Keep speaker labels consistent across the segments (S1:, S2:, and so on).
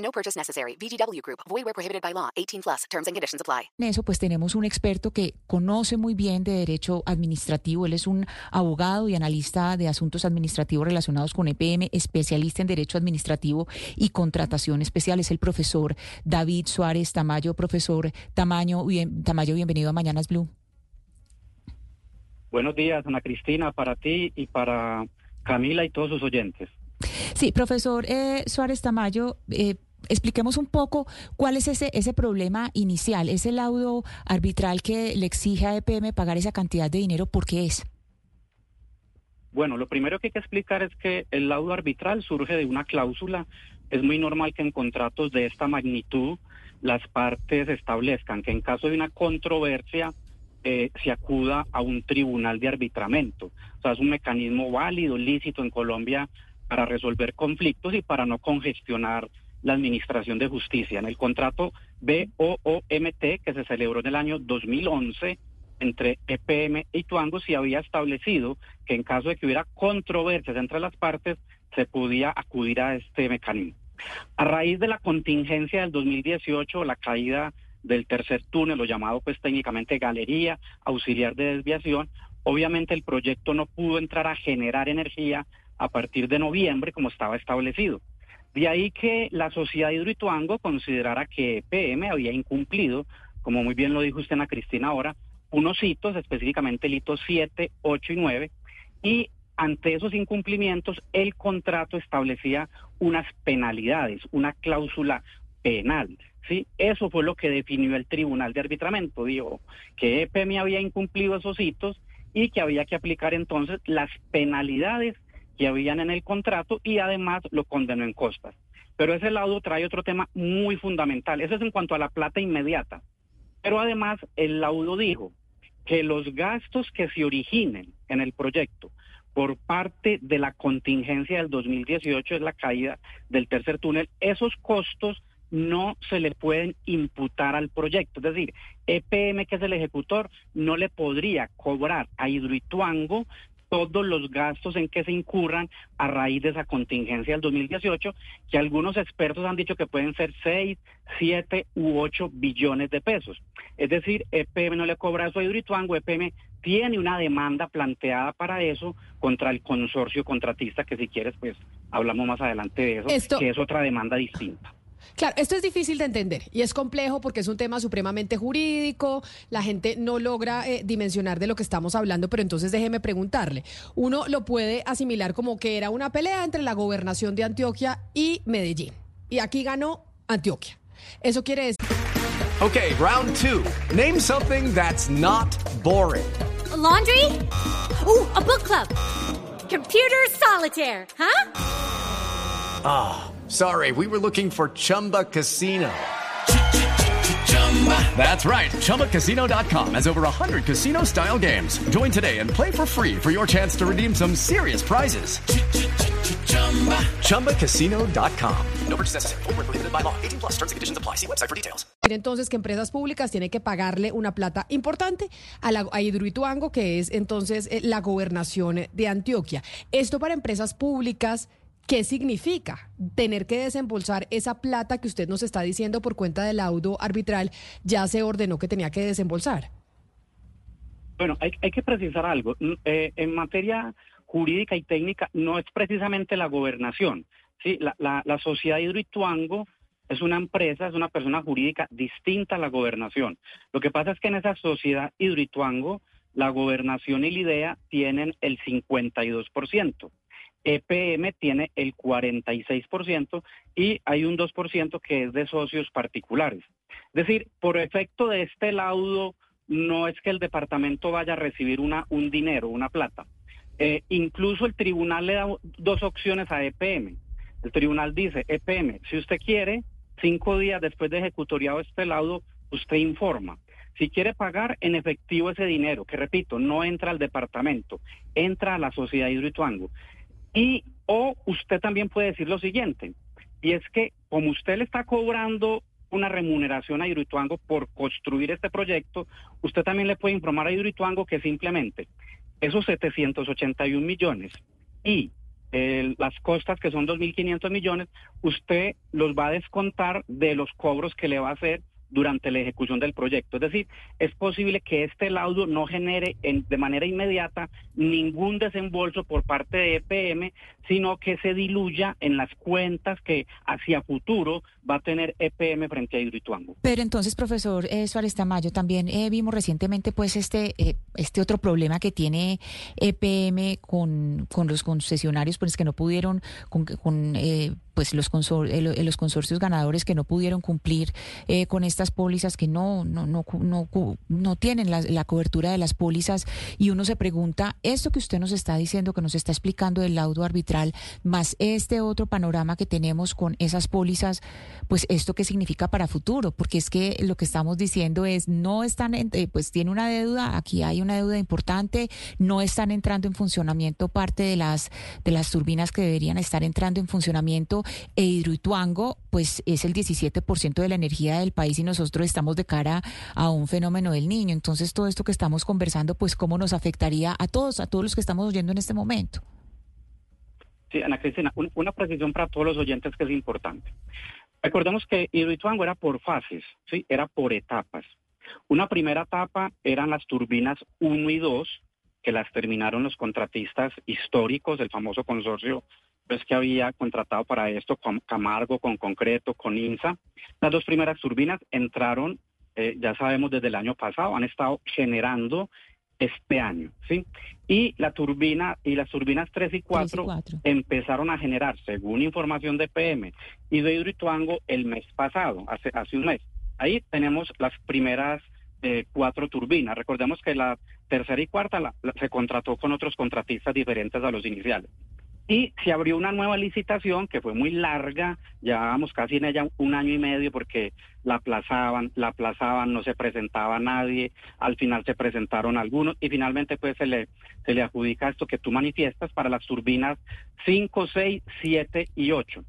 S1: No purchase necessary. VGW Group. Void where prohibited by law. 18 plus. Terms and conditions apply.
S2: En eso, pues tenemos un experto que conoce muy bien de derecho administrativo. Él es un abogado y analista de asuntos administrativos relacionados con EPM, especialista en derecho administrativo y contratación especial. Es el profesor David Suárez Tamayo. Profesor Tamayo, bien, Tamayo bienvenido a Mañanas Blue.
S3: Buenos días, Ana Cristina, para ti y para Camila y todos sus oyentes.
S2: Sí, profesor eh, Suárez Tamayo, eh, expliquemos un poco cuál es ese, ese problema inicial, ese laudo arbitral que le exige a EPM pagar esa cantidad de dinero, ¿por qué es?
S3: Bueno, lo primero que hay que explicar es que el laudo arbitral surge de una cláusula. Es muy normal que en contratos de esta magnitud las partes establezcan que en caso de una controversia eh, se acuda a un tribunal de arbitramento. O sea, es un mecanismo válido, lícito en Colombia para resolver conflictos y para no congestionar la administración de justicia. En el contrato BOOMT que se celebró en el año 2011 entre EPM y Tuango se había establecido que en caso de que hubiera controversias entre las partes se podía acudir a este mecanismo. A raíz de la contingencia del 2018, la caída del tercer túnel, lo llamado pues técnicamente galería auxiliar de desviación, obviamente el proyecto no pudo entrar a generar energía a partir de noviembre como estaba establecido. De ahí que la sociedad Hidroituango considerara que PM había incumplido, como muy bien lo dijo usted, Ana Cristina, ahora, unos hitos, específicamente el hito 7, 8 y 9, y ante esos incumplimientos el contrato establecía unas penalidades, una cláusula penal. ¿sí? Eso fue lo que definió el Tribunal de Arbitramento. Dijo que EPM había incumplido esos hitos y que había que aplicar entonces las penalidades que habían en el contrato y además lo condenó en costas. Pero ese laudo trae otro tema muy fundamental. Eso es en cuanto a la plata inmediata. Pero además el laudo dijo que los gastos que se originen en el proyecto por parte de la contingencia del 2018 es la caída del tercer túnel, esos costos no se le pueden imputar al proyecto. Es decir, EPM, que es el ejecutor, no le podría cobrar a Hidroituango todos los gastos en que se incurran a raíz de esa contingencia del 2018, que algunos expertos han dicho que pueden ser 6, 7 u 8 billones de pesos. Es decir, EPM no le cobra eso a Hidroituango, EPM tiene una demanda planteada para eso contra el consorcio contratista, que si quieres, pues hablamos más adelante de eso, que es otra demanda distinta.
S4: Claro, esto es difícil de entender y es complejo porque es un tema supremamente jurídico, la gente no logra eh, dimensionar de lo que estamos hablando, pero entonces déjeme preguntarle, uno lo puede asimilar como que era una pelea entre la gobernación de Antioquia y Medellín, y aquí ganó Antioquia. Eso quiere decir...
S5: Ok, round two. Name something that's not boring.
S6: laundry? Uh, a book club. Computer solitaire, huh?
S5: Ah. Sorry, we were looking for Chumba Casino. That's right. ChumbaCasino.com has over 100 casino style games. Join today and play for free for your chance to redeem some serious prizes. ChumbaCasino.com. No purchase necessary. Prohibited by law. 18 plus terms and conditions apply. See website for details.
S4: Entonces, que empresas públicas tienen que pagarle una plata importante a, la, que es entonces eh, la gobernación de Antioquia. Esto para empresas públicas ¿Qué significa tener que desembolsar esa plata que usted nos está diciendo por cuenta del laudo arbitral? Ya se ordenó que tenía que desembolsar.
S3: Bueno, hay, que precisar algo. Mm, eh, en materia jurídica y técnica no es precisamente la gobernación. Sí, la, sociedad Hidroituango es una empresa, es una persona jurídica distinta a la gobernación. Lo que pasa es que en esa sociedad Hidroituango, la gobernación y la idea tienen el 52%. EPM tiene el 46% y hay un 2% que es de socios particulares. Es decir, por efecto de este laudo, no es que el departamento vaya a recibir un dinero, una plata. Eh, incluso el tribunal le da dos opciones a EPM. El tribunal dice, EPM, si usted quiere, cinco días después de ejecutoriado este laudo, usted informa. Si quiere pagar en efectivo ese dinero, que repito, no entra al departamento, entra a la sociedad Hidroituango. Y o usted también puede decir lo siguiente, y es que como usted le está cobrando una remuneración a Hidroituango por construir este proyecto, usted también le puede informar a Hidroituango que simplemente esos 781 millones y eh, las costas que son 2.500 millones, usted los va a descontar de los cobros que le va a hacer durante la ejecución del proyecto. Es decir, es posible que este laudo no genere en, de manera inmediata ningún desembolso por parte de EPM, sino que se diluya en las cuentas que hacia futuro va a tener EPM frente a Hidroituango.
S2: Pero entonces, profesor eh, Suárez Tamayo, también eh, vimos recientemente pues este, eh, este otro problema que tiene EPM con, con los concesionarios, pues que no pudieron, con, con eh, pues los, consor lo- los consorcios ganadores que no pudieron cumplir con estas pólizas que no no no no, no tienen la, la cobertura de las pólizas y uno se pregunta esto que usted nos está diciendo que nos está explicando del laudo arbitral más este otro panorama que tenemos con esas pólizas pues esto qué significa para futuro porque es que lo que estamos diciendo es no están eh, pues tiene una deuda aquí hay una deuda importante no están entrando en funcionamiento parte de las de las turbinas que deberían estar entrando en funcionamiento e Hidroituango pues es el 17% de la energía del país y nosotros estamos de cara a un fenómeno del niño. Entonces todo esto que estamos conversando pues cómo nos afectaría a todos a todos los que estamos oyendo en este momento
S3: Sí, Ana Cristina, un- una precisión para todos los oyentes que es importante. Recordemos que Hidroituango era por fases, ¿sí? Era por etapas. Una primera etapa eran las turbinas 1 y 2, que las terminaron los contratistas históricos del famoso consorcio pues, que había contratado para esto, con Camargo, con Concreto, con INSA. Las dos primeras turbinas entraron, eh, ya sabemos, desde el año pasado, han estado generando este año, ¿sí? Y la turbina y las turbinas 3 y 4,
S2: Tres y cuatro.
S3: empezaron a generar, según información de PM y de Hidroituango, el mes pasado, hace, hace un mes. Ahí tenemos las primeras eh, cuatro turbinas. Recordemos que la tercera y cuarta la- la- se contrató con otros contratistas diferentes a los iniciales. Y se abrió una nueva licitación que fue muy larga, llevábamos casi en ella un año y medio porque la aplazaban, la aplazaban, no se presentaba nadie, al final se presentaron algunos y finalmente pues se le, se le adjudica esto que tú manifiestas para las turbinas 5, 6, 7 y 8.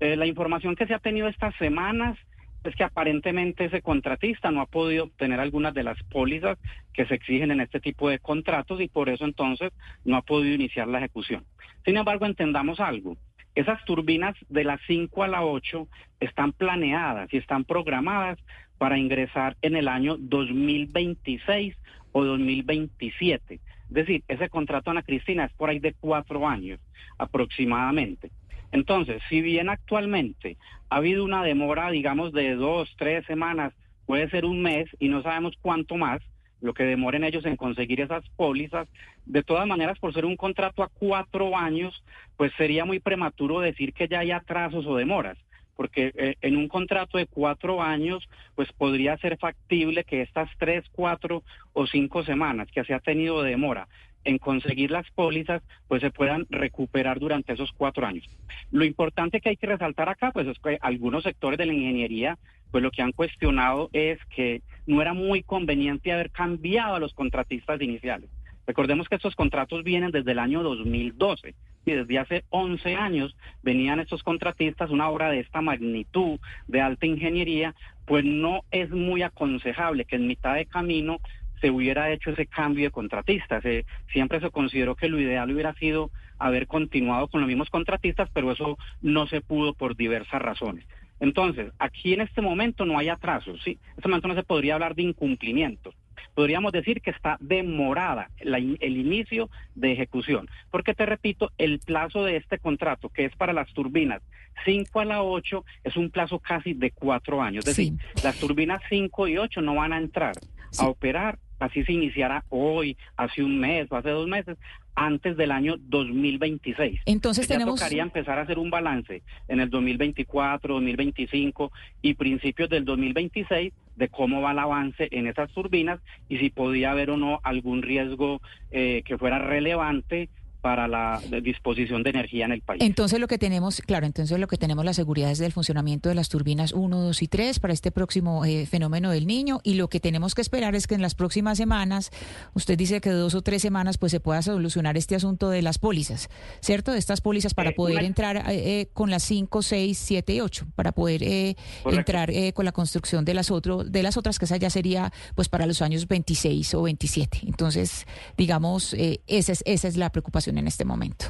S3: Eh, la información que se ha tenido estas semanas es que aparentemente ese contratista no ha podido obtener algunas de las pólizas que se exigen en este tipo de contratos y por eso entonces no ha podido iniciar la ejecución. Sin embargo, entendamos algo. Esas turbinas de las 5 a la 8 están planeadas y están programadas para ingresar en el año 2026 o 2027. Es decir, ese contrato, Ana Cristina, es por ahí de cuatro años aproximadamente. Entonces, si bien actualmente ha habido una demora, digamos, de dos, tres semanas, puede ser un mes y no sabemos cuánto más, lo que demoren ellos en conseguir esas pólizas, de todas maneras, por ser un contrato a cuatro años, pues sería muy prematuro decir que ya hay atrasos o demoras porque eh, en un contrato de cuatro años, pues podría ser factible que estas tres, cuatro o cinco semanas que se ha tenido de demora en conseguir las pólizas, pues se puedan recuperar durante esos cuatro años. Lo importante que hay que resaltar acá, pues es que algunos sectores de la ingeniería, pues lo que han cuestionado es que no era muy conveniente haber cambiado a los contratistas iniciales. Recordemos que estos contratos vienen desde el año 2012 y desde hace 11 años venían estos contratistas, una obra de esta magnitud, de alta ingeniería, pues no es muy aconsejable que en mitad de camino se hubiera hecho ese cambio de contratistas. Eh, siempre se consideró que lo ideal hubiera sido haber continuado con los mismos contratistas, pero eso no se pudo por diversas razones. Entonces, aquí en este momento no hay atrasos, ¿sí? En este momento no se podría hablar de incumplimiento. Podríamos decir que está demorada la el inicio de ejecución, porque te repito, el plazo de este contrato, que es para las turbinas 5 a la 8, es un plazo casi de cuatro años. Es
S2: Sí.
S3: decir, las turbinas 5 y 8 no van a entrar
S2: Sí.
S3: a operar, así se iniciara hoy, hace un mes o hace dos meses, antes del año 2026.
S2: Entonces
S3: ya
S2: tenemos
S3: tocaría empezar a hacer un balance en el 2024, 2025 y principios del 2026 de cómo va el avance en esas turbinas y si podía haber o no algún riesgo eh, que fuera relevante para la disposición de energía en el país.
S2: Entonces lo que tenemos, claro, entonces lo que tenemos la seguridad es del funcionamiento de las turbinas 1, 2 y 3 para este próximo eh, fenómeno del niño y lo que tenemos que esperar es que en las próximas semanas, usted dice que dos o tres semanas, pues se pueda solucionar este asunto de las pólizas, ¿cierto? De estas pólizas para
S3: Eh,
S2: poder
S3: una-
S2: entrar eh, eh, con las 5, 6, 7 y 8, para poder eh, entrar eh, con la construcción de las, otro, de las otras, que esa ya sería pues para los años 26 o 27. Entonces, digamos, eh, esa, es, esa es la preocupación en este momento.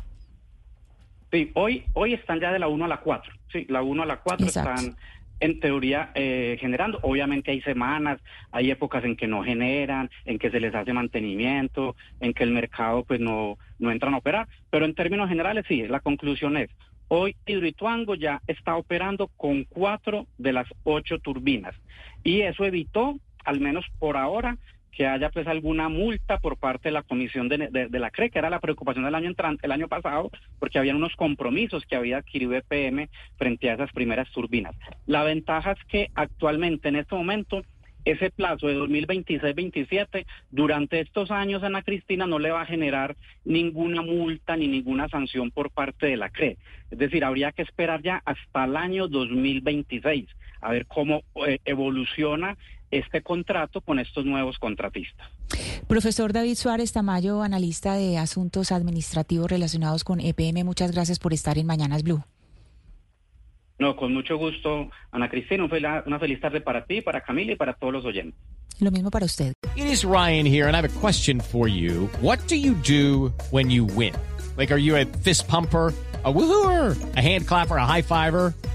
S3: Sí, hoy, hoy están ya de la 1 a la 4. Sí, la 1 a la 4
S2: Exacto.
S3: están en teoría eh, generando. Obviamente hay semanas, hay épocas en que no generan, en que se les hace mantenimiento, en que el mercado pues no, no entran a operar. Pero en términos generales sí, la conclusión es, hoy Hidroituango ya está operando con cuatro de las ocho turbinas. Y eso evitó, al menos por ahora, que haya pues alguna multa por parte de la comisión de, la CRE, que era la preocupación del año entrante, el año pasado, porque habían unos compromisos que había adquirido EPM frente a esas primeras turbinas. La ventaja es que actualmente, en este momento, ese plazo de 2026-27, durante estos años, Ana Cristina, no le va a generar ninguna multa ni ninguna sanción por parte de la CRE. Es decir, habría que esperar ya hasta el año 2026 a ver cómo eh, evoluciona este contrato con estos nuevos contratistas.
S2: Profesor David Suárez Tamayo, analista de asuntos administrativos relacionados con EPM, muchas gracias por estar en Mañanas Blue.
S3: No, con mucho gusto, Ana Cristina, una feliz tarde para ti, para Camila y para todos los oyentes.
S2: Lo mismo para usted.
S7: It is Ryan here, and I have a question for you. What do you do when you win? Like, are you a fist pumper? A woohooer, a hand clapper, a high fiver.